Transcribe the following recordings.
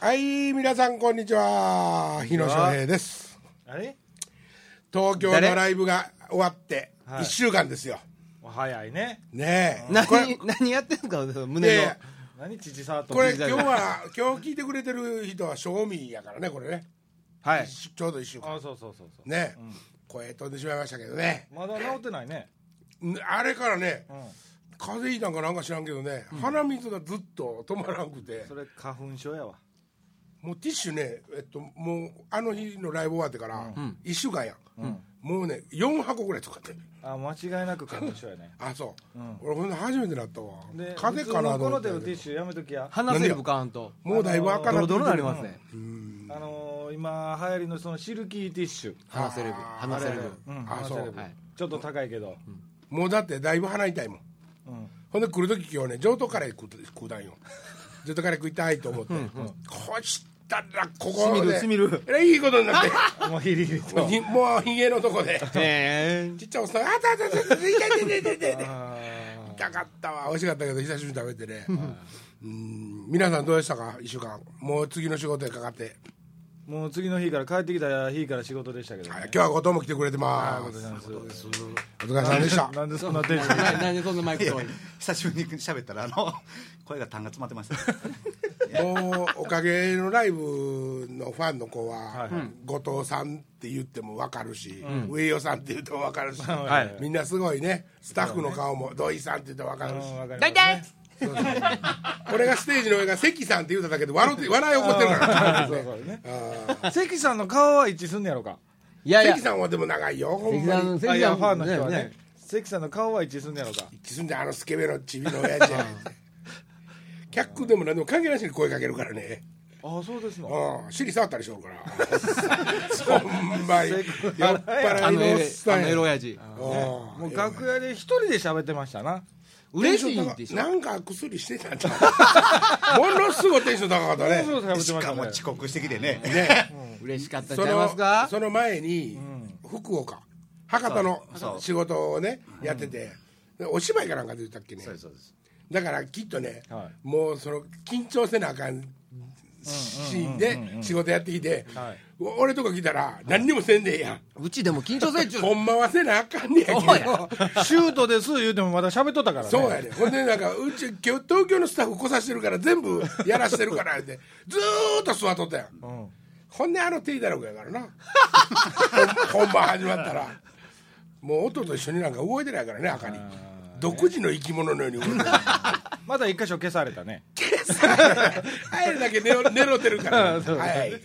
はい、皆さんこんにちは。日野翔平です。あれ？東京の誰？ライブが終わってはい1週間ですよ。早いねねえ。何何やってんすかい胸の？やいや何父さとこれ今日は、今日聞いてくれてる人は賞味やからね、これね。はい一ちょうど1週間。あそうそうそうそうねえ。声飛んでしまいましたけどね。まだ治ってないねんあれからね、うん風邪ひいたんかなんか知らんけどね、鼻水がずっと止まらんくてそ、れ花粉症やわもうティッシュね、えっと、もうあの日のライブ終わってから、1週間やん。もうね、4箱ぐらい使ってる。あ間違いなく花粉症やね。あ、そう。俺ほんで初めてなったわ。で風邪かなと思ったけど手のティッシュやめときや。鼻セルフ買わんと。もうだいぶ赤なってドロドロなりるますね。あのー今流行りのそのシルキーティッシュ。鼻セルフ鼻セルフうんあそう。はい。ちょっと高いけど。もうだってだいぶ鼻痛いもん。うん。ほんで来る時今日ね上等カレー食う食うたんよ。上等カレー食いたいと思って、こうしたらここで。しみるしみる。いいことになって。もうヒリヒリと。もうひもうひげのとこで。へちっちゃいおっさんが「あたあたあたあた痛い痛い痛い痛い痛い痛かったわ美味しかったけど久しぶりに食べてねうん皆さんどうでしたか1週間もう次の仕事へかかって、ーもう次の日から帰ってきた日から仕事でしたけどね。はい今日は後藤も来てくれてあます。お疲れ様でした。なんでそんなテンションえ何でそんなマイク久しぶりに喋ったらあの声が痰が詰まってました。もうおかげのライブのファンの子は、はい後藤さんって言っても分かるし、上与さんって言っても分かるし、はいみんなすごいね。スタッフの顔も土井さんって言っても分かるし、大体 俺がステージの上が関さんって言うただけで笑って笑い起こってるから。関さんの顔は一致すんねやろか。いやいや。関さんはでも長いよ関さん関さんファンの人はねね。関さんの顔は一致すんねやろか。一致すんであのスケベのチビの親父。や客でも何でも関係なしに声かけるからね。ああそうですの。うん尻触ったりしよるから。ほんまに。酔っ払いのおっさんや。エロ親父。うんもう楽屋で一人で喋ってましたな嬉しいでしょ？なんか薬してたんちゃう？ものすごいテンション高かったね。そうしかも遅刻してきてね。ね。嬉しかったんそちゃいますのか？その前に福岡。博多の仕事をねやってて。でお芝居かなんかで言ったっけね。そうですそうです。だからきっとねはもうその緊張せなあかんシーンで仕事やってきてはい。お俺とか来たら何にもせんでええやん。うちでも緊張せんちゅうほんまはせなあかんねやけど。シュートです言うてもまだ喋っとったからね。そうやね。ほんでなんかうち今日東京のスタッフ来さしてるから全部やらしてるからってずーっと座っとったやん。うん。ほんであの手だろうやからな。ほ ん本番始まったら。もう音と一緒になんか動いてないからね赤に。独自の生き物のように動いてる。まだ一箇所消されたねあれだけ寝ろ寝ろてるから、そう。早い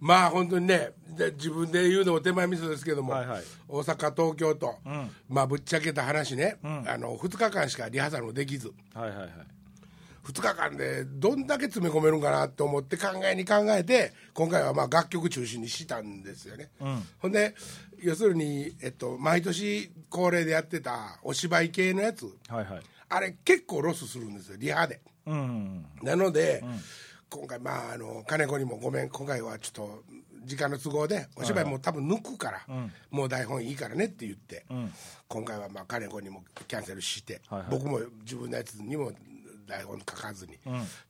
まあ本当にねで自分で言うのも手前味噌ですけども、はいはい。大阪東京と、ん。まあぶっちゃけた話ね、ん。あの2日間しかリハーサルもできず。はいはいはい。2日間でどんだけ詰め込めるんかなと思って考えに考えて今回はまあ楽曲中心にしたんですよね、ほんで要するに、えっと、毎年恒例でやってたお芝居系のやつ。はいはいあれ結構ロスするんですよリハで。うん。なので、今回まああの金子にもごめん今回はちょっと時間の都合でお芝居も多分抜くから、もう台本いいからねって言って、今回はまあ金子にもキャンセルして、はいはい。僕も自分のやつにも台本書かずに、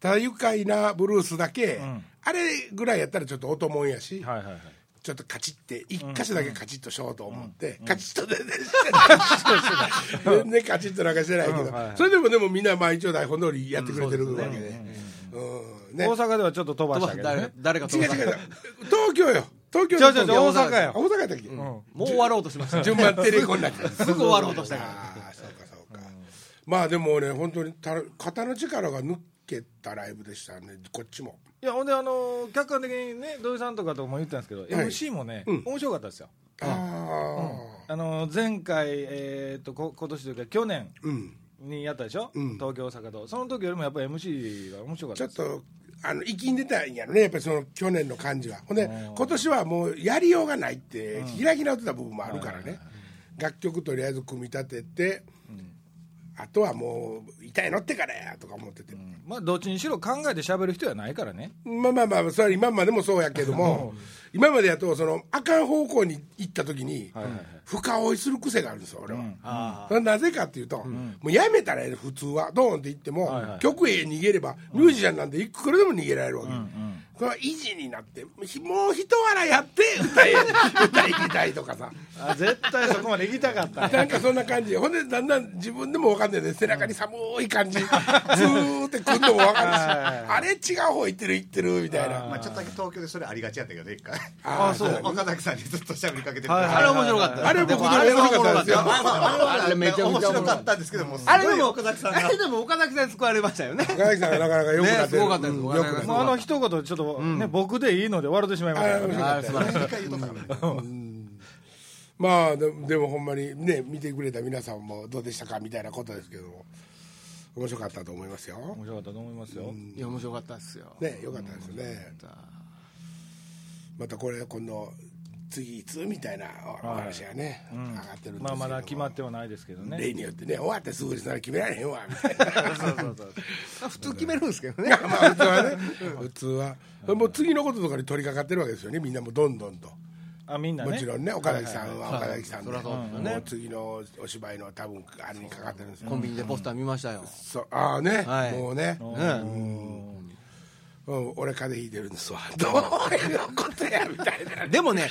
ただ愉快なブルースだけ、あれぐらいやったらちょっと音もんやし、はいはいはいちょっとカチって一箇所だけカチッとしようと思って、カチッと全然してない全然カチッとなんかしてないけど、それでもでもみんなまあ一応台本通りやってくれてるわけで、うん。ね。大阪ではちょっと飛ばしたけどね。誰か飛ば違う違う。東京よ。東京違う違う違う東京大阪や。あ大阪やったっけ、もう終わろうとしました。順番テレコになって すぐ終わろうとしたから。ああそうかそうか、まあでもね本当にた肩の力が抜けたライブでしたね。こっちもいやほんであの客観的にね土井さんとかとも言ったんですけど、はい。MC もね、うん。面白かったですよ。あの前回、えー、とこ今年というか去年うん。にやったでしょ、うん。東京大阪とその時よりもやっぱり MC が面白かったちょっとあの生きんでたんやろねやっぱりその去年の感じは。ほんでうん。今年はもうやりようがないって開き直ってた部分もあるからね。楽曲とりあえず組み立ててあとはもう痛いのってからやとか思ってて。まあどっちにしろ考えて喋る人やないからね。まあまあまあそれは今までもそうやけども今までやとそのあかん方向に行った時にはいはいはい。深追いする癖があるんですよ俺は、あそれはなぜかっていうと、もうやめたらええ普通はドーンって行っても、はいはい。局へ逃げればミュージシャンなんでいくらでも逃げられるわけ、これは維持になってひもう一笑いやって歌い 歌いきたいとかさ。あ絶対そこまで行きたかった。なんかそんな感じ。ほんでだんだん自分でも分かんないで背中に寒い感じ。ずーってくんのも分かるし。あれ違う方行ってる行ってるみたいな。まあ、ちょっとだけ東京でそれありがちやったけどね一回。あーそう。岡崎さんにずっと喋りかけてるはいあれ面白かった。あれ僕でもあれは面白かった。ですよあれめちゃくちゃ面面白かったんですけどもたあれでも岡崎さんあがれでも岡崎さんに救われましたよね。岡崎さんがなかなか良くなってる、ねすごかったです。うん岡崎さん。良くなってる。もうあの一言ちょっとね、僕でいいので終われてしまいましたかまあででもほんまにね見てくれた皆さんもどうでしたかみたいなことですけども面白かったと思いますよ。面白かったと思いますよ、いや面白かったですよ。ねよかったですね。またこれ今度次いつみたいなお話がね、上がってるんですけどまあまだ決まってはないですけどね。例によってね終わってすぐにそれ決められへんわみたいな。そうそうそうあ普通決めるんですけどね。まあ普通はね。普通は。もう次のこととかに取り掛かってるわけですよね。みんなもどんどんと。あみんなね。もちろんね岡崎さんは岡崎さんでねもう次のお芝居の多分あれにかかってるんで。すよコンビニでポスター見ましたよそうああね、はいもうね、うんうん、俺風邪ひいてるんですわ。どういうことやみたいな。でもね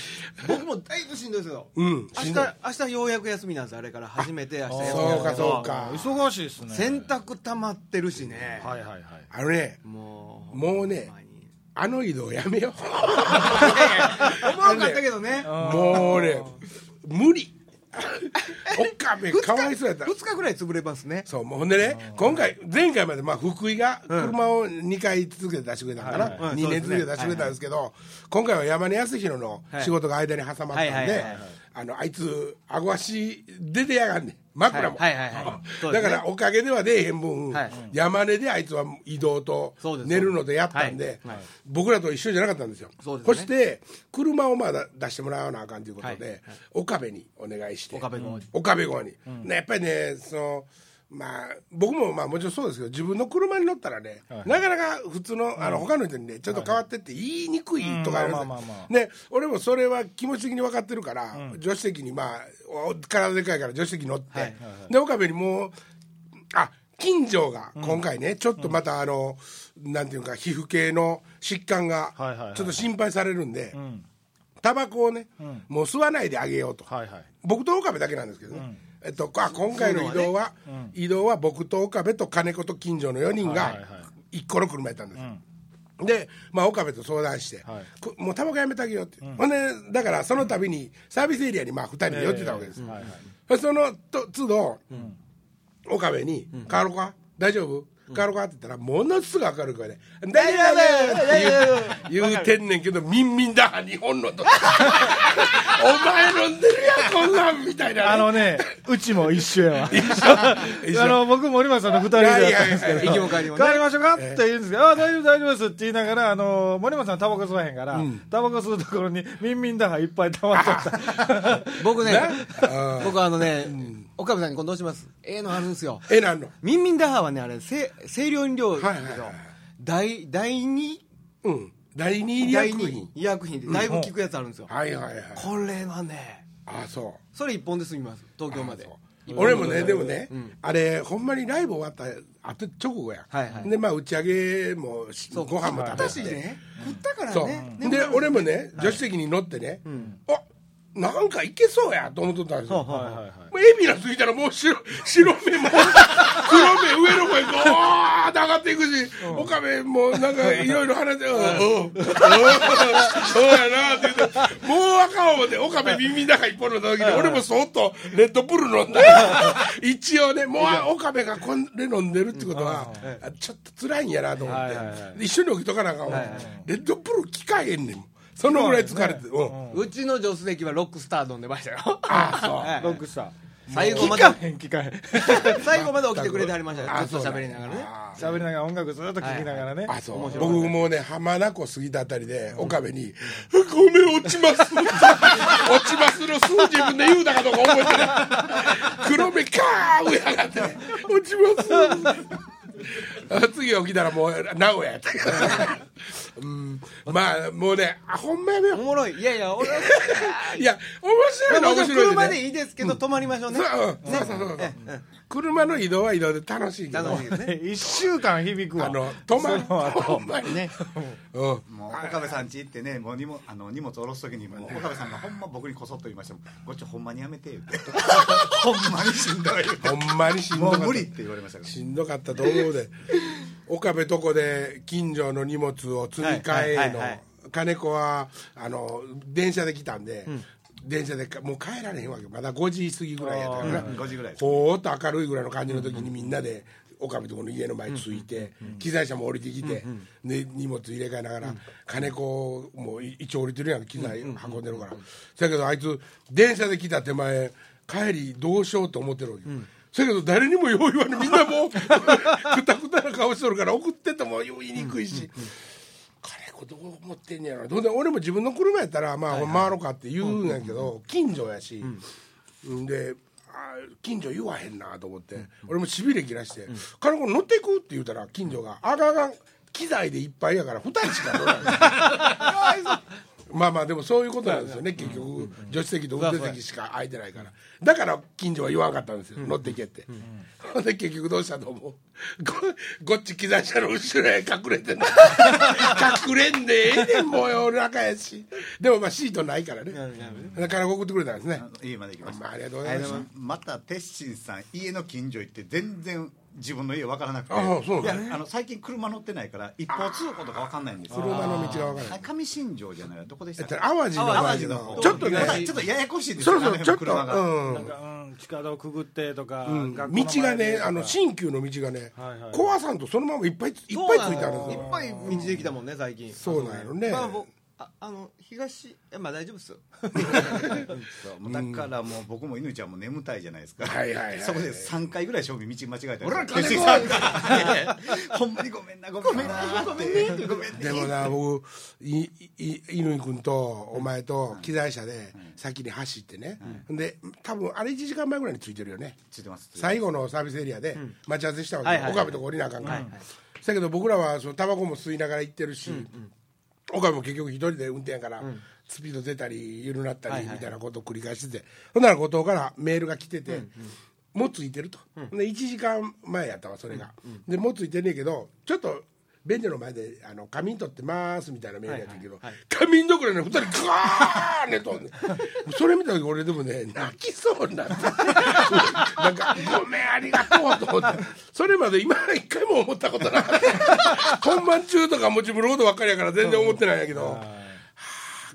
僕もだいぶしんどいですよ。うん明んどい。明日ようやく休みなんですあれから。初めて明日休うかなんです。けどそうか忙しいですね。洗濯溜まってるしね。はいはいはい。あのねもうもうねあの移動やめよ思わんかったけどね。うもうね無理岡部かわいそうやった。2日ぐらい潰れますね。そうもうほんでね今回前回までまあ福井が車を2回続けて出してくれたんかな、はい。はい2年続けて出してくれたんですけど今回は山根康弘の仕事が間に挟まったんではいあのあいつあご足出てやがんねん枕も、はいはいはいだからおかげでは出えへん分、はい。山根であいつは移動と寝るのでやったんで、僕らと一緒じゃなかったんですよ。そうですね。して車をまあ出してもらわなあかんということで、岡部にお願いして。岡部号に。やっぱりねそのまあ僕もまあもちろんそうですけど自分の車に乗ったらね、なかなか普通のあの他の人にねちょっと変わってって言いにくいとかあるんですよ。うんまあまあまあまあね俺もそれは気持ち的に分かってるから、助手席にまあお体でかいから助手席に乗って、はいで岡部にもうあ近所が今回ね、ちょっとまたあの、なんていうか皮膚系の疾患がはいはいはいちょっと心配されるんで、ん。タバコをね、もう吸わないであげようと、はいはい。僕と岡部だけなんですけどね、えっと、あ今回の移動は移動は僕と岡部と金子と近所の4人がはいはいはい。一個の車やったんです。よ、で、まあ、岡部と相談して、はい。こもうタバコやめてあげようって、ほんでだからその度にサービスエリアにまあ2人で寄ってたわけです、はいはい。そのと都度、岡部に「帰ろうか？大丈夫？帰ろうか?」って言ったらものすぐ明るい声で「大丈夫!」って言う言うてんねんけどミンミンだ日本のと。お前飲んでるやんこんなんみたいなね、あのねうちも一緒やわ。一緒。あの僕森松さんの二人でやったんですけど。いやいやいや行きも帰りもね。帰りましょうかって言うんですけど、ああ、大丈夫、大丈夫ですって言いながら、あの、森松さんタバコ吸わへんから、タバコ吸うところに、ミンミンダハいっぱい溜まっちゃった。僕ねうん僕あのね岡部さんに今度どうします。ええのあるんですよ。えなんの？ミンミンダハーはねあれ清清涼飲料ですよ。はいはいはい第第二？うん。第二医第薬品。二医薬品。でだいぶ効くやつあるんですよ。はいはいはいこれはね。あそう。それ一本で済みます。東京まで。俺もねでもね、あれほんまにライブ終わったあと直後や、はいはい。でまあ打ち上げもご飯も食べ私て、ね。食ったからね。で俺もね助手席に乗ってね、あなんかいけそうやと思っとったんですよ、はいはいはい。もうエビナついたらもう白白目も黒目上の方へゴーッと上がっていくし、岡部もなんかいろいろ話して「うんうんうん。そうやな」って言ってもうあかん思って岡部耳の中一本の時に俺もそっとレッドブル飲んだ。一応ねもう岡部がこれ飲んでるってことはあちょっと辛いんやなと思って、一緒に起きとかなあかんわ、レッドブル効かへんねんそのぐらい疲れて、うん。うちの助手席はロックスター飲んでましたよ。ああそう。はい。ロックスター。最後まで。聞かへん、聞かへん。最後まで起きてくれてはりましたよ。あずっとそう喋りながらね。あ喋りながら音楽ずっと聴きながらね。あそう僕もね浜名湖過ぎたあたりで岡部に「ごめん落ちます」落ちますの数自分で言うたかどうか覚えてない。黒目カー上上がって「落ちます」あ 次起きたらもう名古屋やった。からうん。まあもうねあほんまやめよおもろい。いやいや俺 いや面白いのは面白いで、ね、車でいいですけど止まりましょうね。そう,、うん、そうそうそうそう車の移動は移動で楽しいけど。楽しいですね。1週間響くわ。あの止まる。その後ほんまにねうん。もう岡部さん家行ってねもう荷物あの荷物下ろす時にもう岡部さんがほんま僕にこそっと言いましたもん。こっちほんまにやめて言って。ほんまにしんどいほんまにしんどかった。もう無理って言われましたから。しんどかったと思うで。岡部とこで近所の荷物を積み替えのはいはいはいはい。金子はあの電車で来たんで、電車でかもう帰られへんわけまだ5時過ぎぐらいやったから。な、5時ぐらいほーっと明るいぐらいの感じの時にみんなで岡部とこの家の前着いて、機材車も降りてきて、で荷物入れ替えながら、金子も一応降りてるやん機材運んでるから、そやけどあいつ電車で来た手前帰りどうしようと思ってるわけ、そやけど誰にもよう言わないみんなもう くたくたな顔しとるから送ってても言いにくいし。金子どう思ってんねやろ。ほんで俺も自分の車やったらまあ回ろうかって言うんやけど近所やし、ん。であ近所言わへんなと思って、俺もしびれ切らして「金子乗っていく?」って言うたら近所が「あかんあかん機材でいっぱいやから2人しか乗らない」まあまあでもそういうことなんですよね結局。助手席と運転席しか空いてないから。だから近所は言わんかったんですよ乗っていけって。ほんで結局どうしたと思う？ごごっち機材車の後ろへ隠れてんの。隠れんでええねんもう夜中やし。でもまあシートないからね。だから送ってくれたんですね。家まで行きました。まあありがとうございましたまた鉄心さん家の近所行って全然自分の家分からなくて。ああそういやなんだあの最近車乗ってないから一方通行とか分かんないんですよ。車の道が分からない。あ上新庄じゃない。どこでしえた淡路の。淡前路の方。ちょっとねちょっとややこしいですそよろそろちょっと、車が。うん。なんかうん。地下道くぐってとか、うん。道がねあの新旧の道がね、はいはい。壊さんとそのままいっぱいいっぱいついてあるんですよ。いっぱい道できたもんね最近。そうなんやろね。まあ僕ああの東えまあ大丈夫ですよ。だからもう僕も犬ちゃんも眠たいじゃないですか。はいはいはい。そこで3回ぐらい正味道間違えたり俺ら ほんまにごめんなごめんなごめんね。ごめんね。でもな僕いい乾君とお前と機材車で先に走ってね、で多分あれ1時間前ぐらいに着いてるよね。ついてます最後のサービスエリアで待ち合わせしたわけ岡部とこ降りなあかんから、だけど僕らはそのタバコも吸いながら行ってるし、岡部も結局一人で運転やから、スピード出たり緩なったりみたいなことを繰り返してて、ほんなら後藤からメールが来てて、もうついてると、で1時間前やったわそれが、でもうついてんねんけどちょっと便所の前であの仮眠取ってますみたいなメールやったけど、仮眠どころね2人ガーンねとんそれ見た時俺でもね泣きそうになって。なんかごめんありがとうと思って。それまで今一回も思ったことなかった。本番中とかも自分のことばっかりやから全然思ってないんやけど、はあ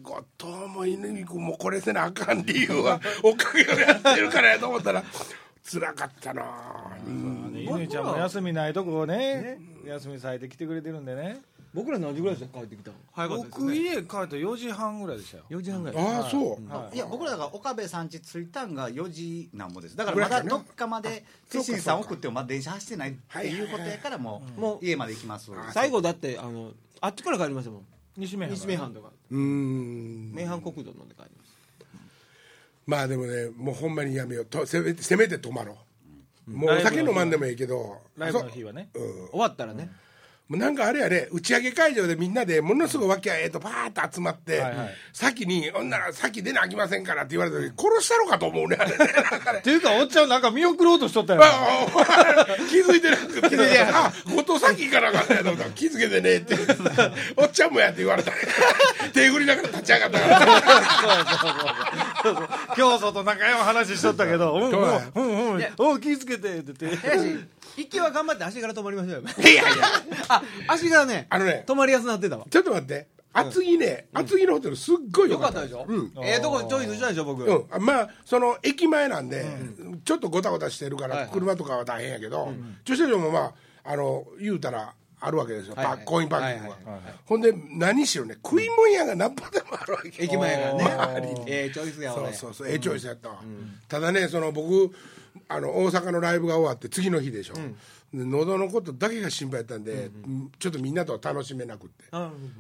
後藤も犬君もこれせなあかん理由はおかげをやってるからやと思ったら辛かったなうん犬ちゃんも休みないとこをね休みさえて来てくれてるんでね。僕ら何時ぐらいで帰ってきたの早かったですね。僕家帰った4時半ぐらいでしたよ。4時半ぐらいああそう、い。や僕らが岡部さん家着いたんが4時なんぼです。だからまだどっかまで鉄心さん送ってもまだ電車走ってない。っていうことやからもうもう家まで行きます最後だってあのあっちから帰りましたもん。西名阪西名阪とかうーん名阪国道乗って帰りましまあでもねもうほんまにやめよう。とせめてせめて泊まろう、もうお酒飲まんでもいいけど。ライブの日はね。そう。うん。た終わったらねもうなんかあれやね打ち上げ会場でみんなでものすごいわきゃええとパーッと集まって、はいはい。先に「ほんなら先出なあきませんから」って言われた時殺したのかと思うねあれね。なんかねっていうかおっちゃんなんか見送ろうとしとったよ 気づいてなくてあ後藤先行かなあかったやと思ったら気づけてねって おっちゃんもやって言われた。手振りながら立ち上がったから。教祖と仲良い話しとったけど「うんうんそうや。うんうんおう気ぃつけて」って言って。やし行きは頑張って足柄止まりましょうよ。いやいや。あ足柄ねあのね止まりやすなってたわ。ちょっと待って。厚木ね厚木のホテルすっごいよよかったでしょ？うん。ええとこチョイスしたでしょ僕？うん、まあその駅前なんで、ちょっとごたごたしてるから、はいはい。車とかは大変やけど、駐車場もまああの言うたらあるわけですよ、はいはい。パコインパーキングは,、はいはいほんで何しろね？食い物屋が何歩でもあるわけ駅前がね。ええチョイスやわね。そうそうそう。ええチョイスやったわ、ただねその僕あの大阪のライブが終わって次の日でしょ、で喉のことだけが心配やったんで、ちょっとみんなとは楽しめなくって、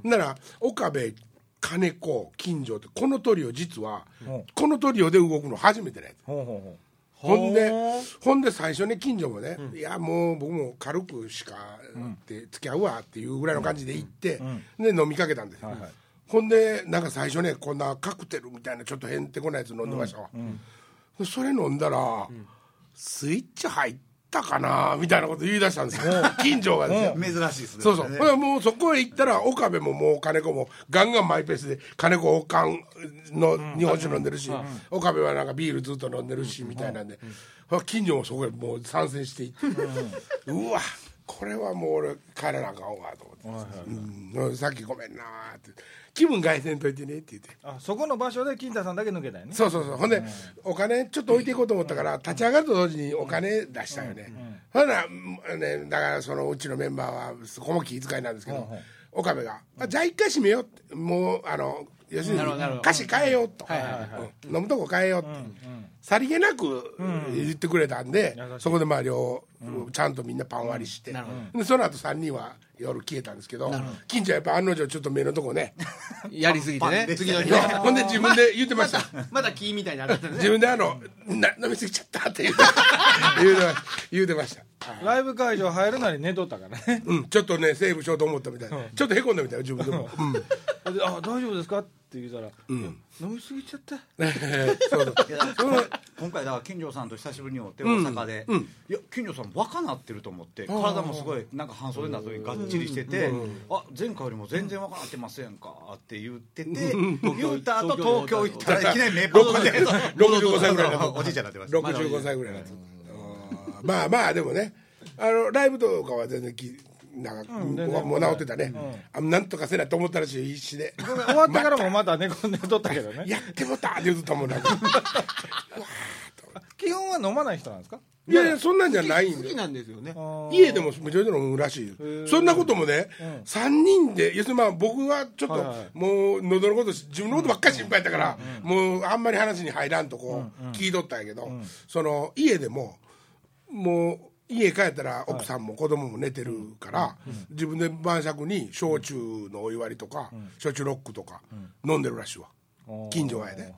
なら岡部金子金城ってこのトリオ実は、このトリオで動くの初めてねほうほうほほんでほんで最初ね近所もね、いやもう僕も軽くしかって付き合うわっていうぐらいの感じで行って、で飲みかけたんですよ、はいはい。ほんでなんか最初ねこんなカクテルみたいなちょっとへんてこなやつ飲んでましたわ、それ飲んだら、スイッチ入ったかな？みたいなこと言い出したんですよ。近所がですよ、珍しいですね。そうそう、ね。もうそこへ行ったら岡部ももう金子もガンガンマイペースで金子おかんの日本酒飲んでるし、岡部はなんかビールずっと飲んでるしみたいなんで、近所もそこへもう参戦していって、うわこれはもう俺帰らなあかんわと思って、うん。さっきごめんなって。気分害せんといてねって言って。あそこの場所で金太さんだけ抜けたよね。そうそうそう。ほんで、お金ちょっと置いていこうと思ったから立ち上がると同時にお金出したよね、ほん。なね、だからそのうちのメンバーはそこも気遣いなんですけど、岡部があ「じゃあ一回閉めよう」って。もうあの要するに歌詞変えようと、飲むとこ変えようって、さりげなく言ってくれたんで、そこでまあ両、ちゃんとみんなパン割りして、なるでその後3人は夜消えたんですけど近所はやっぱ案の定ちょっと目のとこね やりすぎてね。次の日 ほんで自分で言ってました。まだ木みたいになってる自ね分であのな飲みすぎちゃったって言う。て 言うてま言うてました。ライブ会場入るなり寝とったからね。うんちょっとねセーブしようと思ったみたいちょっとへこんだみたいな自分でも、うん、であ大丈夫ですか？って言うたら、飲みすぎちゃった。今回だから金城さんと久しぶりに会って大阪で、いや金城さん若なってると思って体もすごいなんか半袖になった時にがっちりしてて、あ前回よりも全然若なってませんかって言ってて、言った後東京行ったらいきなり目パッで65歳ぐらいおじいちゃんになってました65歳ぐらいまあまあでもね。あのライブとかは全然きなんか、全然もう治ってたね、あなんとかせなと思ったらしい必死で終わってからもまた寝込んでとったけどね。やってもたって言うともんなんか。基本は飲まない人なんですか？いやいやそんなんじゃないんで好きなんですよね。家でもめちゃめちゃ飲むらしいよ。そんなこともね、3人で要するにまあ僕はちょっと、はいはい。もう喉のこと自分のことばっかり心配やったから、もうあんまり話に入らんとこ聞いとったんやけど、その家でももう家帰ったら奥さんも子供も寝てるから、自分で晩酌に焼酎のお湯割りとか、焼酎ロックとか飲んでるらしいわ。近所はやで。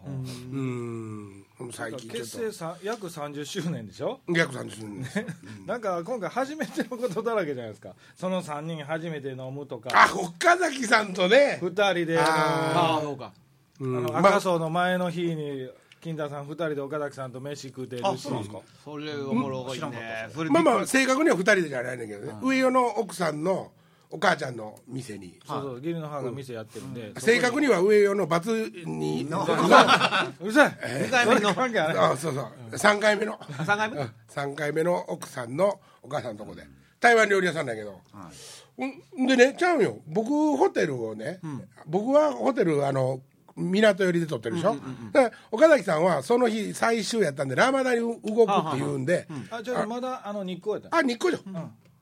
うん。最近ちょっ結成さ約30周年でしょ？と逆算するんですなんか今回初めてのことだらけじゃないですか。その3人初めて飲むとか。あ岡崎さんとね。2人であああそうか。うん。のあのまあ。赤楚の前の日に金太さん2人で岡崎さんと飯食うてるし。あそうなんですか？それおもろいね。それまあまあ正確には2人でじゃないねんけどね、上与の奥さんのお母ちゃんの店に。そうそう義理の母が店やってるんで、正確には上与の罰に。の。うるさい。二回目の。関係あそうそう。3回目の。三回目？うん。3回目の奥さんのお母さんのとこで。台湾料理屋さんだけど、うん。でねちゃうよ。僕ホテルをね、僕はホテルあの港寄りで撮ってるでしょ、で岡崎さんはその日最終やったんでラマダに動くっていうんで、あじゃあまだあの日光やったあ日光じ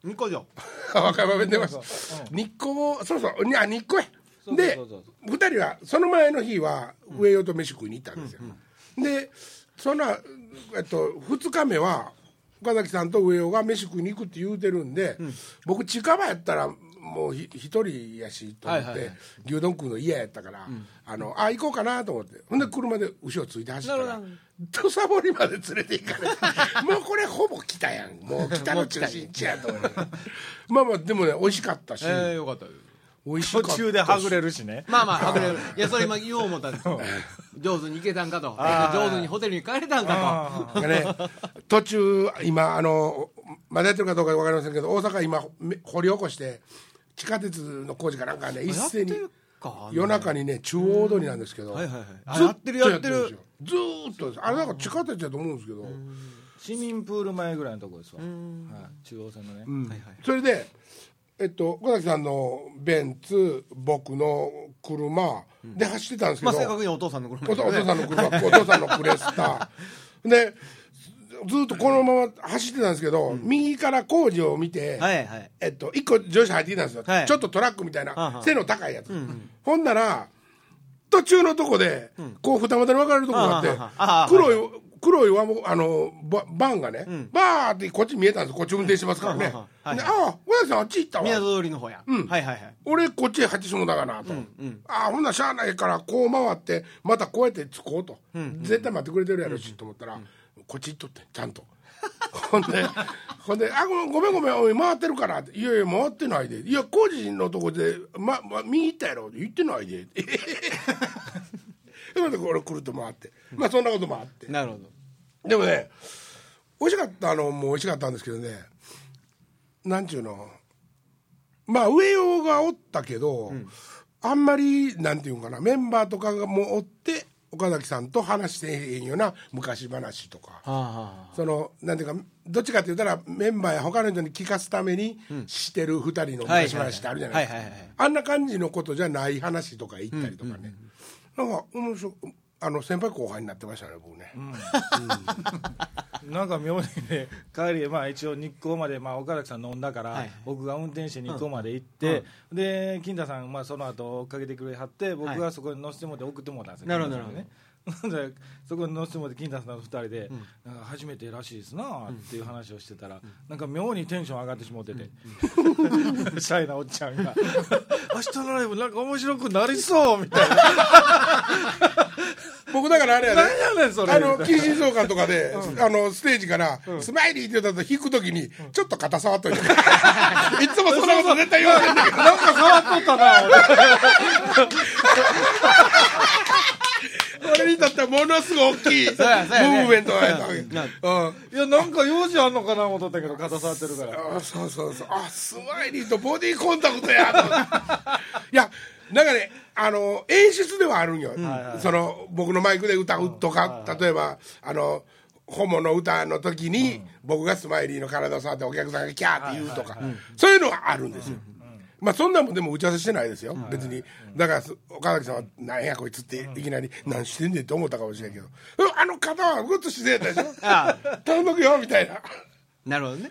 二個じゃんゃん。和歌山弁出ましたそう日光そうそう。にあ日光や。そうそうでそうそう。2人はその前の日は上与と飯食いに行ったんですよ、でその、えっと、2日目は岡崎さんと上与が飯食いに行くって言うてるんで、僕近場やったらもうひ一人やしと思って、はいはいはい。牛丼食うの嫌やったから、あのあ行こうかなと思って。ほんで車で後ろついて走ったら土佐堀まで連れて行かれて もうこれほぼ北やん。もう北の中心地やと思って。まあまあでもね美味しかったし、ええよかったよ。美味しかったし。途中ではぐれるしね。まあまあはぐれる。いやそれ今言おう思ったんです。上手に行けたんかと。上手にホテルに帰れたんかあがね、途中今あのまだやってるかどうか分かりませんけど大阪今め掘り起こして地下鉄の工事かなんかね一斉に夜中にね中央通りなんですけど、はいはいはい。あずっとやってるやってる。ずーっとです。あれなんか地下鉄だと思うんですけど、市民プール前ぐらいのとこですわ、はい、中央線のね、うん。はいはいそれでえっと岡崎さんのベンツ僕の車で走ってたんですけど、まあ正確にお父さんの車お父お父さんの車、は いお父さんのクレスター。でずっとこのまま走ってたんですけど、右から工事を見て、はいはい。えっと、一個乗車入ってきたんですよ、はい。ちょっとトラックみたいな背の高いやつ、ほんなら途中のとこで、こう二股に分かれるとこがあって、黒い黒いわもあのババンがね、バーってこっち見えたんですこっち運転してますからね、はあはあはい。でああ小崎さんあっち行ったわ。宮戸通りの方や、うん。はいはいはい。俺こっちへ入ってしもうたかなと、ああほんならしゃあないからこう回ってまたこうやって着こうと、絶対待ってくれてるやろし、と思ったら、こっち行っとってちゃんと。ほんでほんで「あごめんごめんおい回ってるから」って「いやいや回ってないで」「いや工事のとこで、まま、見に行ったやろ」って言ってないで」えへへへほんでこれくると回って。まあそんなこともあって。なるほど。でもね美味しかったのも美味しかったんですけどねなんちゅうの。まあ上用がおったけど、あんまりなんていうんかなメンバーとかがもうおって岡崎さんと話してへんような昔話とか、はあはそのなんていうかどっちかって言ったらメンバーや他の人に聞かすためにしてる二人の昔話ってあるじゃないですか。あんな感じのことじゃない話とか言ったりとかね、なんか面白いあの先輩後輩になってましたね僕ね、なんか妙にね帰り、まあ、一応日光まで、まあ、岡崎さん飲んだから、はい僕が運転して日光まで行って、で金田さん、まあ、その後追っかけてくれはって僕がそこに乗せてもらって送ってもらったんですよ、なるほど金田さんにね。で そこに乗せてもらって金田さんと二人で、なんか初めてらしいですなっていう話をしてたら、なんか妙にテンション上がってしもってて、シャイなおっちゃんが「明日のライブなんか面白くなりそう」みたいな。僕だからあれやね何やねんそれ。あの近親相関とかで、あのステージから、スマイリーって言ったと弾くときに、ちょっと肩触っといて、いつもそんなこと絶対言わないんだけど。なんか触っとったな俺俺にとってはものすごい大きいムーブメントがやったわけ、なうん。いやなんか用事あんのかな思っとったけど肩触ってるから。あそうそうそう。あスマイリーとボディーコンタクトや いやなんかねあの演出ではあるんよ、その僕のマイクで歌うとか、例えばあのホモの歌の時に、僕がスマイリーの体を触ってお客さんがキャーって言うとか、そういうのはあるんですよ、まあそんなんもでも打ち合わせしてないですよ、別に。だからす岡崎さんは「なんやこいつ」っていきなり「何してんねん」って思ったかもしれんけど「うんあの方はグッとしてたでしょ。あ頼むよ」みたいな。なるほどね。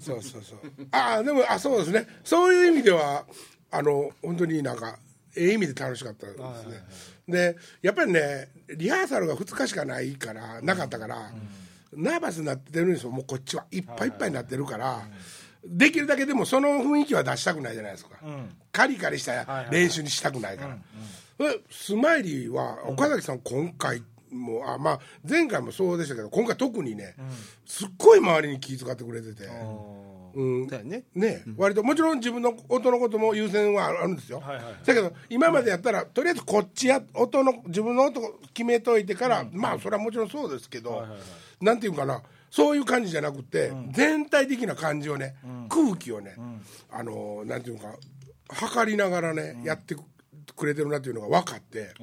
そうそうそう。ああ、でも、あ、そうですね。そういう意味では、あの、本当になんか、ええ意味で楽しかったですね。で、やっぱりね、リハーサルが2日しかないから、なかったから、ナーバスになってるんですよ、もうこっちは。いっぱいいっぱいになってるから、できるだけでもその雰囲気は出したくないじゃないですか。カリカリした練習にしたくないから。でスマイリーは、岡崎さん今回、もあまあ、前回もそうでしたけど今回特にね、すっごい周りに気遣ってくれてて、うん。そうやね。ね割ともちろん自分の音のことも優先はあるんですよ、はいはいだけど今までやったらとりあえずこっちや音の自分の音決めといてから、まあそれはもちろんそうですけど、なんていうかなそういう感じじゃなくて、全体的な感じをね、空気をね、あのなんていうか測りながらね、やってくれてるなっていうのが分かって。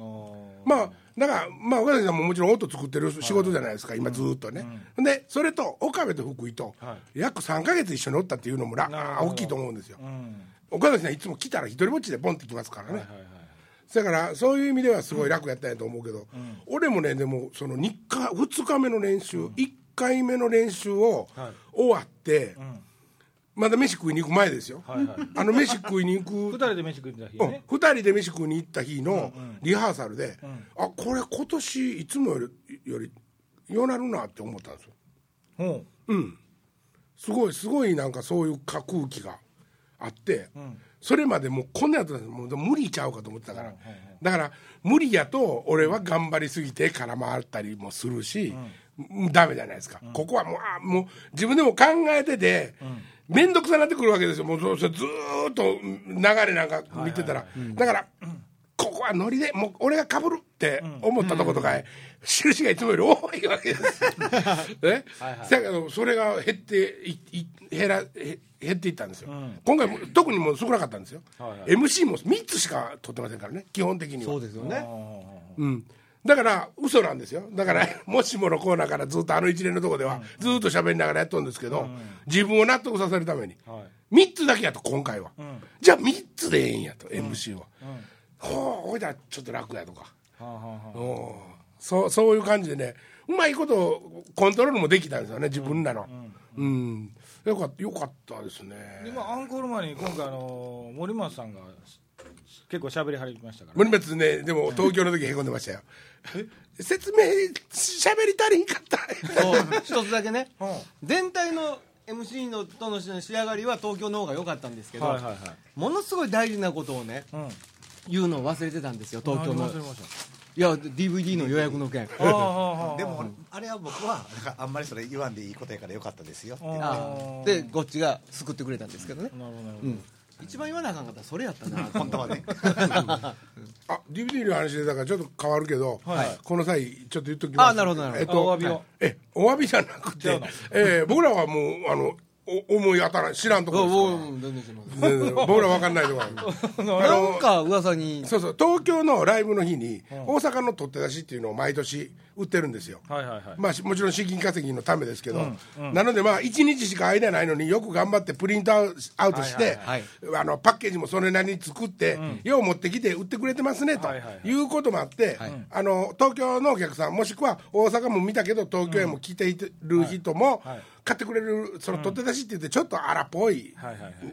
まあだからまあ岡崎さんももちろん音作ってる仕事じゃないですか、今ずーっとね、でそれと岡部と福井と約3か月一緒におったっていうのもら大きいと思うんですよ、岡崎さんいつも来たら一人ぼっちでポンって来ますからね、だからそういう意味ではすごい楽やったんやと思うけど、俺もねでもその 2, 日2日目の練習、1回目の練習を終わって、まだ飯食いに行く前ですよ、あの飯食いに行く 二人で飯食ってた日うん。ね、2人で飯食いに行った日のリハーサルで、あこれ今年いつもよりよりようなるなって思ったんですよ。ほすごいすごいなんかそういうか空気があって、それまでもうこんなやつもう無理ちゃうかと思ってたから、だから無理やと俺は頑張りすぎて空回ったりもするし、うん。ダメじゃないですか、ここはもうあもう自分でも考えてて面倒、くさになってくるわけですよ。もうそそずーっと流れなんか見てたら、だから、ここはノリでもう俺がかぶるって思ったとことか、印がいつもより多いわけです。よ。ねだけどそれが減っていい減らへ減っていったんですよ、今回も特にもう少なかったんですよ、MC も3つしか取ってませんからね基本的には。そうですよね。うん、だから嘘なんですよ。だから もしものコーナーからずっとあの一連のところではずっと喋りながらやっとるんですけど、自分を納得させるために、3つだけやと今回は、じゃあ3つでええんやと MC は、ほうほいだらちょっと楽やとか、うんそう。そういう感じでね。うまいことコントロールもできたんですよね自分ら。のうん、よかったよかったですね。でまあアンコール前に今回あの森松さんが結構喋り始めましたから。森松ねでも東京の時へこんでましたよ。説明喋り足りんかった。そう一つだけね。うん。全体の MC のとの仕上がりは東京の方が良かったんですけど、はいはいはい。ものすごい大事なことをねうん言うのを忘れてたんですよ東京の。何忘れましいや DVD の予約の件。でもあれは僕はなんかあんまりそれ言わんでいいことやからよかったですよって。ああでこっちが救ってくれたんですけどね。なるほどなるほど。うん。一番言わなあかんかったらそれやったな。本当はね。あ DVD の話でだからちょっと変わるけど、はい。この際ちょっと言っときます。あなるほどなるほど。えっとあお詫びを。えお詫びじゃなくて えー僕らはもうあのお思い当たらん知らんところですから。僕ら分かんないところあのなんか噂に。そうそう東京のライブの日に大阪の取って出しっていうのを毎年売ってるんですよ、はいはいはい。まあ、しもちろん資金稼ぎのためですけど、なのでまあ1日しか間ないのによく頑張ってプリントアウトして、はいあのパッケージもそれなりに作って、よう持ってきて売ってくれてますねとはいはいはい。いうこともあって、あの東京のお客さんもしくは大阪も見たけど東京へも来ている人もはい。はい買ってくれるその取って出しって言ってちょっと荒っぽい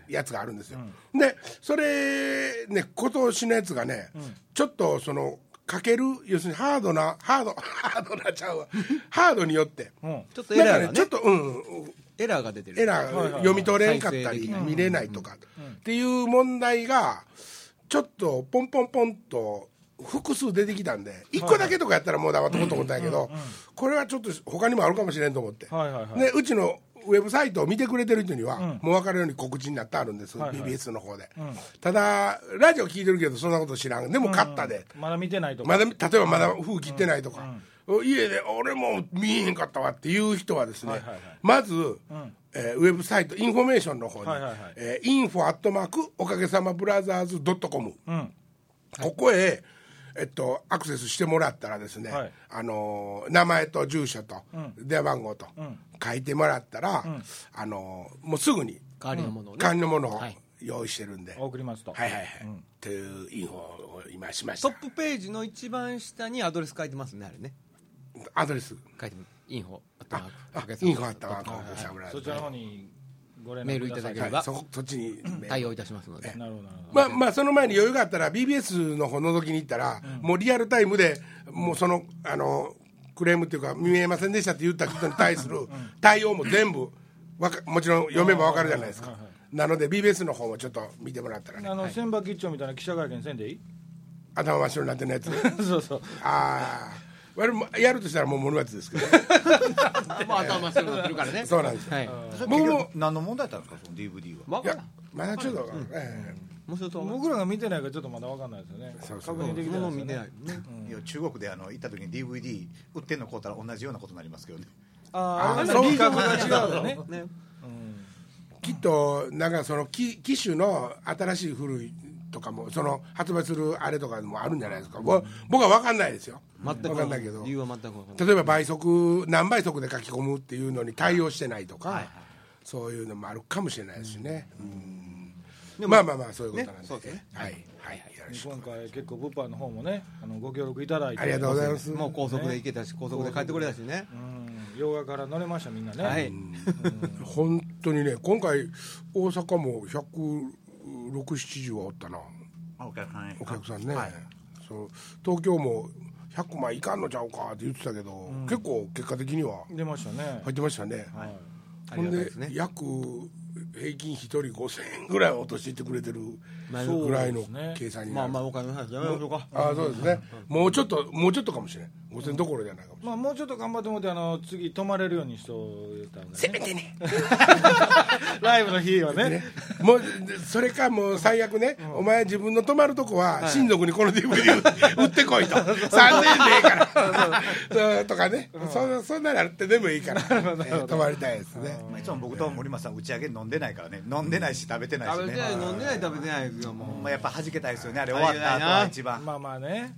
やつがあるんですよ、でそれね今年のやつがね、ちょっとそのかける要するにハードなハード ハードなちゃうわ。ハードによって、うん。ちょっとエラーがね。ちょっとうん。エラーが出てる。エラー読み取れんかったり見れないとかっていう問題がちょっとポンポンポンと複数出てきたんで1個だけとかやったらもう黙っとこうと思ったんやけどこれはちょっと他にもあるかもしれんと思って。でうちのウェブサイトを見てくれてる人には、もう分かるように告知になってあるんです、BBS の方で、ただラジオ聞いてるけどそんなこと知らん。でも買ったで、まだ見てないとか。まだ例えばまだ封切ってないとか、家で俺も見えへんかったわっていう人はですね、まず、えーウェブサイトインフォメーションの方に、えーインフォアットマークおかげさまブラザーズドットコム。うん。ここへ、えっと、アクセスしてもらったらですね、はい。あのー名前と住所と、電話番号と、書いてもらったら、あのーもうすぐに代わりのものをね。のものをはい。用意してるんで、送りますと。はいはいはい、というインフォを今しました。トップページの一番下にアドレス書いてますねあれね。アドレス？書いてます。インフォああインフォあったわ、そちらの方にメールいただければ。はい、そそっちに対応いたしますので。まあまあその前に余裕があったら BBS の方覗きに行ったら、もうリアルタイムでもうそのあのクレームっていうか見えませんでしたって言った人に対する対応も全部わかもちろん読めばわかるじゃないですか、なので BBS の方もちょっと見てもらったらね。あの千葉吉兆みたいな記者会見せんでいい？頭真っ白になってるやつ そうそう。ああやるとしたらもう物やつですけど。まあ頭真っ白になってるからね。そうなんですよ。はい。僕も何の問題だったんですかその DVD は？いやまだちょっとわかん。えもう一つは僕らが見てないからちょっとまだ分かんないですよね。そうそう。確認できてないもの見ですよね。てない。ねいや中国であの行った時に DVD 売ってんの買うたら同じようなことになりますけどね。あああそう輪郭が違うよね。ね。きっとなんかその機機種の新しい古いとかもその発売するあれとかもあるんじゃないですか、ぼ僕は分かんないですよ。全く。分かんないけど。理由は全く分かんない。例えば倍速何倍速で書き込むっていうのに対応してないとか、そういうのもあるかもしれないですしね、うん。まあまあまあそういうことなんで、ね。そうですね。はい。はい今回結構物販の方もねあのご協力いただいてありがとうございます。もう高速で行けたし高速で帰ってこれたしね。うん。洋画から乗れましたみんなね。はい。本当にね今回大阪も16070はおったな。あお客さんね。お客さんね、はい。そう。東京も100万いかんのちゃうかって言ってたけど、結構結果的には出ましたね。入ってましたね、はい。あほんでね。約平均1人5000円ぐらいは落としていってくれてるまあぐらいの計算にまあなる、まあお金の話やめましょうか。ああそうですね、もうちょっともうちょっとかもしれん5000どころじゃないかもしれまあもうちょっと頑張ってもってあの次泊まれるようにしといたんで、せめてね。ライブの日はね。もうそれかもう最悪ね、お前自分の泊まるとこは親族にこの DVD 売ってこいと。3000円でええから。そうとかね、そそんなのあってでもいいから、えー泊まりたいですね、まあいつも僕と森松さん打ち上げ飲んでないからね。飲んでないし食べてないし食べてないね飲んでない食べてないですよもまあやっぱ弾けたいですよね。あれ終わった後は一番。まあまあね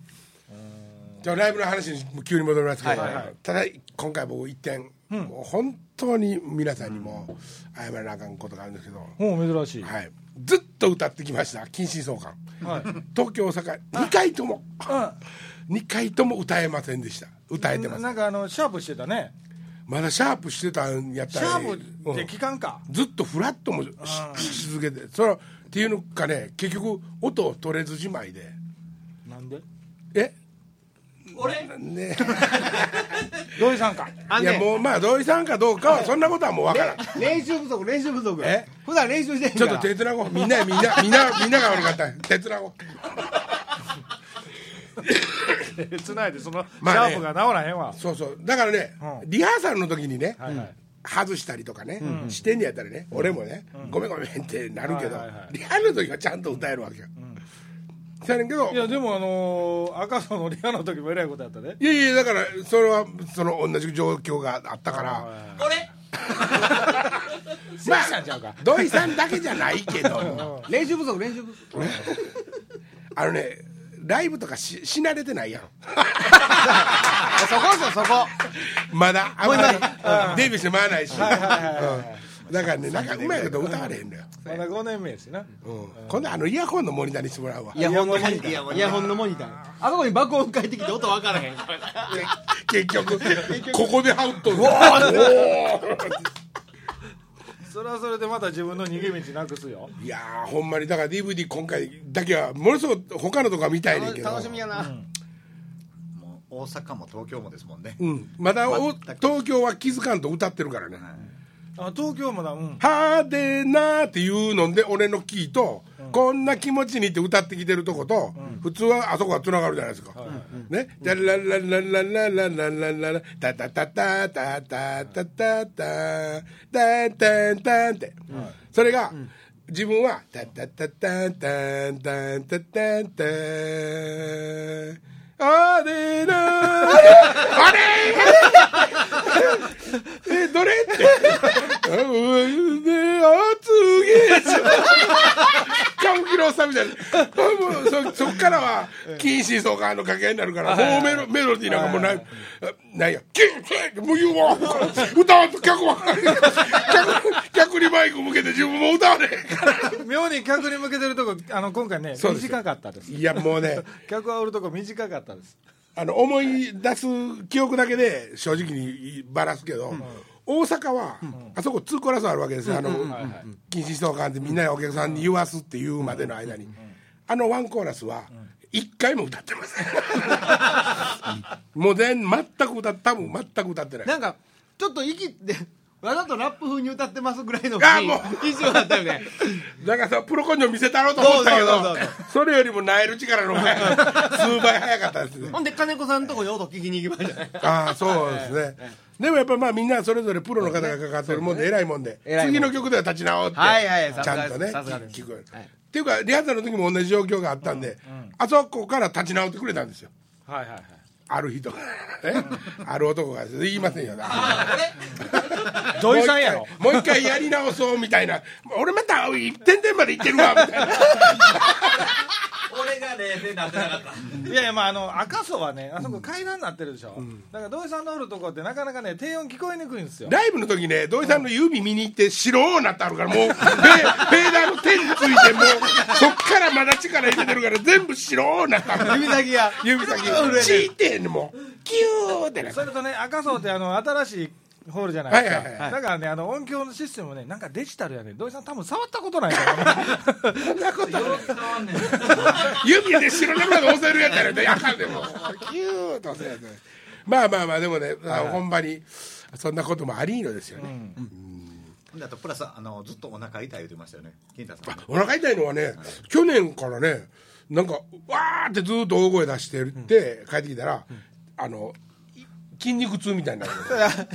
じゃあライブの話に急に戻りますけど、はいはいはい。ただ今回僕一点、もう本当に皆さんにも謝らなあかんことがあるんですけど、もう珍しい。はい、ずっと歌ってきました近親相関はい。東京大阪2回とも2回とも歌えませんでした。歌えてます。なんかあのシャープしてたね。まだシャープしてたんやったらシャープって期間かずっとフラットもしし続けてそれっていうのかね結局音を取れずじまいで。なんで？え？俺ね。土井さんかいやもうまあ土井さんかどうかはそんなことはもう分からん。練習不足練習不足。え？普段練習してんちょっと手つなごう。みんなみんなみんなみんなが悪かった。手つなごう。つないでそのシまあね。ャープが治らへんわ、そうそう。だからね、うん。リハーサルの時にね、外したりとかね、してんねやったらね、俺もね、ごめんごめんってなるけど、リハの時はちゃんと歌えるわけよ。そうやねんけど。いやでもあのー赤楚のリハの時もえらいことやったねいやいやだからそれはその同じ状況があったから。俺 ましたんちゃうか。土井さんだけじゃないけど。練習不足練習不足。あのねライブとかしし慣れてないやん。そこそこまだ？あんまり。デビューしてまわないし、はいはいはいはい。うんだからねな。んかうまいこと歌われへんのよ、まだ5年目ですな。うん、今度あのイヤホンのモニターにしてもらうわ。イヤホンのモニター。イヤホンのモニター。あそこに爆音返ってきて音分からへん。結局ここで羽織っとるそれはそれでまた自分の逃げ道なくすよ。いやーほんまにだから DVD 今回だけはものすごく他のとこは見たいねんけど。楽しみやな。もう大阪も東京もですもんね、うん、まだ東京は気づかんと歌ってるからねあ東京もだうん「派手な」っていうので俺のキーと、こんな気持ちにって歌ってきてるとこと、普通はあそこがつながるじゃないですか。ね「ララララララララララタタタタタタタタタタンタンタン」って、それが、自分は「タタタタンタンタンタタンタン」あれなあれえどれって。あうんね。あつげカさんみたいな。もうそそっからは近親相関の掛け合いになるからもうメロメロディーなんかもうない。ないよ。キンキンもう言うわ歌わんと客は客客にマイク向けて自分も歌われへんから妙に客に向けてるとこあの今回ね短かったですいやもうね客がおるとこ短かったですあの思い出す記憶だけで正直にばらすけど、大阪は、あそこ2コーラスあるわけですよ、あの禁止相関ってみんなでお客さんに言わすっていうまでの間に、あのワンコーラスは1回も歌ってません。もう全全く歌って多分全く歌ってない。なんかちょっと息ってわざとラップ風に歌ってますぐらいのあもう。以上だったよね。だからさプロ根性見せたろうと思ったけどそれよりもなえる力の方が 数倍早かったですね。ほんで金子さんのとこに音聞きに行きましたね。ああそうですね、でもやっぱまあみんなそれぞれプロの方がかかってるもんで偉いもんで、次の曲では立ち直って、ちゃんとね聞く、はい。っていうかリハーサルの時も同じ状況があったんで、あそこから立ち直ってくれたんですよ。はいはいはい。ある人がね。ある男が言いませんよ。土井さんやろもう一回もう一回やり直そうみたいな。俺また一点点まで行ってるわみたいな 俺が冷静になってなかった。いやいやまああの赤楚はねあそこ階段になってるでしょ、だから土井さんのおるとこってなかなかね低音聞こえにくいんですよ。ライブの時ね土井さんの指見に行って白なってあるからもう。フェフェーダーの手についてもうそっからまだ力入れてるから全部白なってある指先が。指先チーってんねんもう。キューってなそれとね赤楚ってあの新しいホールじゃないですか、はいはいはいだからねあの音響のシステムもねなんかデジタルやね土井さん多分触ったことないからね。そんなことない。指で白なまで押せるやつやねん。あかんでも。うキューッと押せるやつまあまあまあでもね、あのほんまにそんなこともありのですよね、あとプラスあのずっとお腹痛い言ってましたよね。金太さん。お腹痛いのはね、去年からねなんかわーってずっと大声出してって、帰ってきたら、あのい筋肉痛みたいになる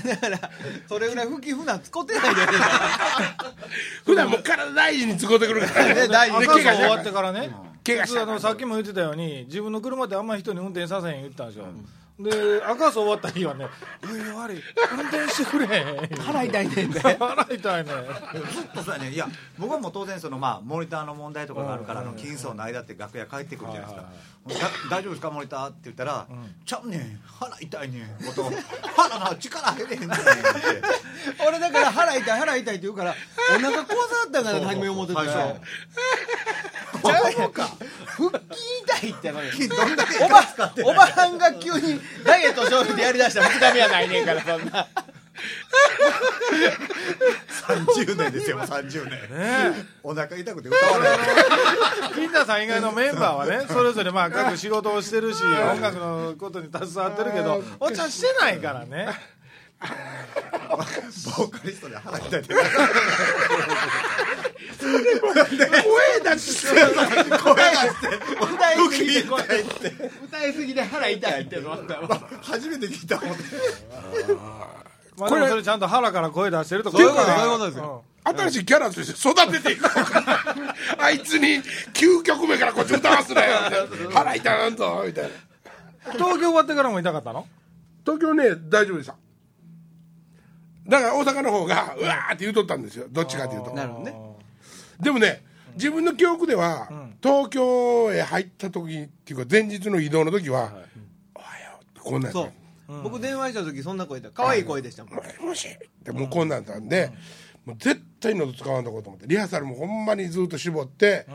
だからそれぐらい吹き普段使ってないで。普段もう体大事に使ってくるからね。ね大事。赤楚終わってからね。怪我したさっきも言ってたように自分の車ってあんまり人に運転させへん言ってたんですよ、で赤楚終わった日はね「いや悪い。運転してくれへん」腹痛いねんで。腹痛いねずっとさねいや僕はもう当然そのまあモニターの問題とかがあるからあの金層の間って楽屋帰ってくるじゃないですか「だ大丈夫ですか？モニター」って言ったら「ちゃうねん。腹痛いねん」こと「腹な力減れへんねん」って。俺だから腹痛い腹痛いって言うからお腹壊さったんかなって初め思ってた最初。ちゃうか。腹筋痛いってのよどんだけおばおばはんが急にダイエット勝負でやりだした2日目はないねんからそんな。30年ですよもう30年。お腹痛くて歌わない。金田さん以外のメンバーはねそれぞれまあ各仕事をしてるし音楽のことに携わってるけどお茶してないからね。ボーカリストで腹痛いって声出して。歌いすぎて。歌いす腹痛いって。の初めて。聞いたもんまあ、でもそれちゃんと腹から声出して。るとかそういうことですよ新しいキャラとして。育て。て。いくのかあいつに9曲目からこっち歌わすなよ腹痛なんぞみたいな東京終わって。からも痛かったの東京ね大丈夫でしただから大阪の方がうわーって。言うとったんですよどっちかというとなるほどねでもね自分の記憶では、東京へ入った時っていうか前日の移動の時は「おはよう」ってこんなんやそう。僕電話した時そんな声で可愛い声でしたもん。もしもし。ってもうこんなんだ。ったん。で、もう絶対喉使わんとこうと思って。リハーサルもほんまにずっと絞って、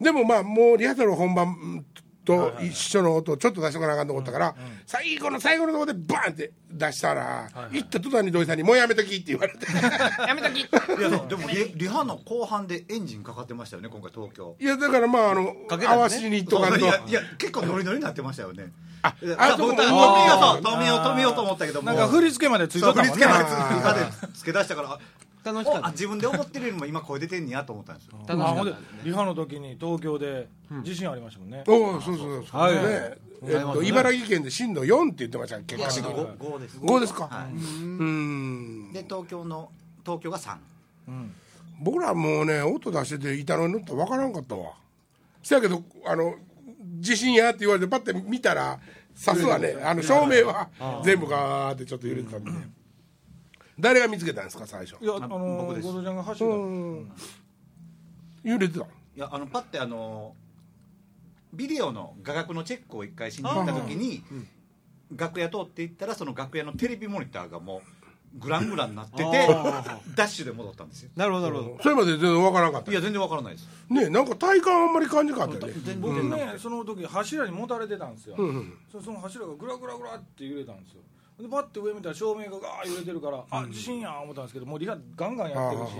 でもまあもうリハーサル本番と一緒の音をちょっと出しとかなあかんと思ったから、最後の最後のところでバーンって出したら、行った途端に土井さんに「もうやめとき」って言われて。やめとき。いやでもリリハの後半でエンジンかかってましたよね今回東京。いやだからまああの、ね。合わしに行っとかんと。いやいや結構ノリノリになってましたよね。ああそこも僕止めようと止めよう止めようと思ったけどなんか振り付けまでついとったもんね。そう振り付けまでつ付け出したからあおあ楽しかった。自分で思ってるよりも今声出てんねやと思ったんですよ。楽しかったですね。リハの時に東京で地震ありましたもんね、おおそうそうそう、はい。ね。えっと、茨城県で震度4って言ってました結果的に。5 5です。5ですか、はうーん。いで東京の東京が3うん。僕らもうね音出してて板のに乗ったら分からんかったわ。せやけどあの地震やって言われてパッて見たらさすがねあの照明は全部ガーってちょっと揺れてたんで、誰が見つけたんですか最初？いやあの僕です。後藤ちゃんが走った。揺れてたいやあのパッてあのビデオの画角のチェックを一回しに行った時に楽屋通って行ったらその楽屋のテレビモニターがもうグラングランになっててあダッシュで戻ったんですよ。なるほどなるほど。それまで全然分からんかった？いや全然わからないです。ねなんか体感あんまり感じなかったよね。全僕然ねその時柱にもたれてたんですよ、うんうん。そその柱がグラグラグラって揺れたんですよでパッて上見たら照明がガー揺れてるから、あ地震やん思ったんですけどもうリハガンガンやってるし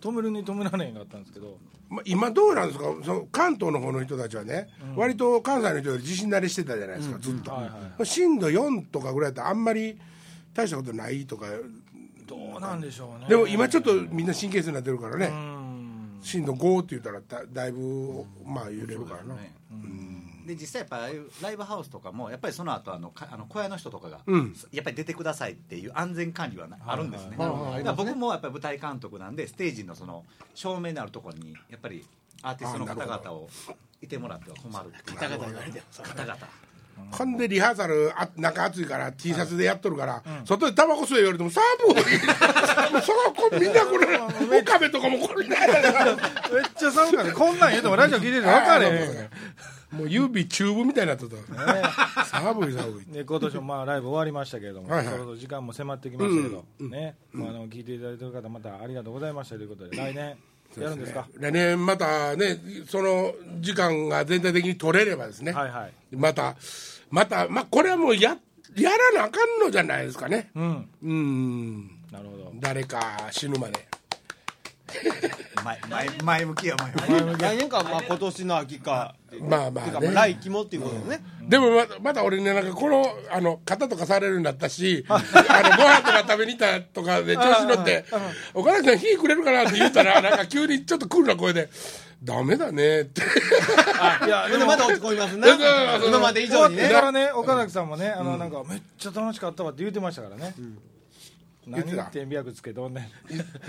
止めるに止められへんかったんですけど。まあ、今どうなんですか？その関東の方の人たちはね、割と関西の人より地震慣れしてたじゃないですか、ずっと、はいはい震度4とかぐらいだったらあんまり大したことないとか。どうなんでしょうね。でも今ちょっとみんな神経質になってるからね、うん。震度5って言ったらだだいぶまあ揺れるからな、ねで実際やっぱライブハウスとかもやっぱりその後あのかあの小屋の人とかが、うん。やっぱり出てくださいっていう安全管理はなあるんですね、はいはいはいだから僕もやっぱり舞台監督なんでステージのその照明のあるところにやっぱりアーティストの方々をいてもらっては困る。方々。言われて方々。ほんでリハーサルあ中暑いから T シャツでやっとるから、外でタバコ吸え言われても寒いもうそこみんなこれ岡部とかもこれ。ねめっちゃ寒かった。こんなん言うてもラジオ聞いてるの分かれへんねもう指チューブみたいになってた、寒い寒い。で今年もまあライブ終わりましたけれども、はいはい。そろそろ時間も迫ってきましたけど、ね、まあ、あの聞いていただいてる方またありがとうございましたということで来年やるんですか？来年またねその時間が全体的に取れればですね、はいはい。またまたまあこれはもうややらなあかんのじゃないですかね。うん。うん。なるほど。誰か死ぬまで前前前向きや前向き。来年かまあ今年の秋かまあまあね。来期もっていうことですね。でもままた俺ねなんかこのあの肩とかされるようになったしあのご飯とか食べに行ったとかで調子乗って「岡田さん火くれるかな?」って言ったらなんか急にちょっとクールな声で「ダメだね」って。い。やでまた落ち込みますな そうそうそう今まで以上にね。ってからね岡崎さんもねあのなんかめっちゃ楽しかったわって言ってましたからね、何言ってた。点脈つけとんね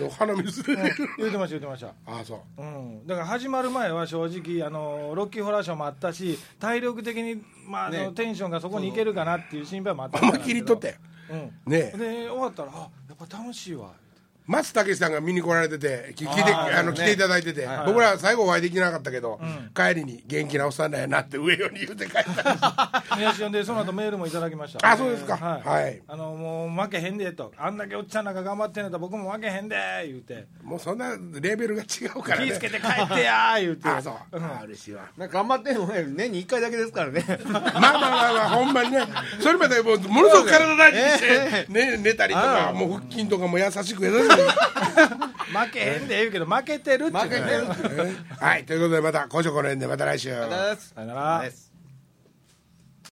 ん鼻水。言ってました言ってました。ああそう。うん、だから始まる前は正直あのロッキーホラーショーもあったし体力的に、まああのね。テンションがそこにいけるかなっていう心配もあった思いっきりとって。うん。ねえ。で終わったらあやっぱ楽しいわ松武さんが見に来られててき聞いてあーね。あの来ていただいてて、はい僕ら最後お会いできなかったけど、ん。帰りに元気なおっさんだよなって上よに言うて帰った。宮下でその後メールもいただきました。あそうですか。はい、はい。あのもう負けへんでと。あんだけおっちゃんなんか頑張ってんねんと僕も負けへんで言うて。もうそんなレベルが違うからね。気ぃつけて帰ってやー 言うて。あそう、あ嬉しいわなんか頑張ってんのね年に1回だけですからね。まあまあまあまあほんまにね。それまでもうものすごく体大事にして、ね、寝たりとかもう腹筋とかも優しく優しく 負けへんで言うけど負けてるっていうね。負けてるはいということでまた今週この辺でまた来週。ありがとうございますさよなら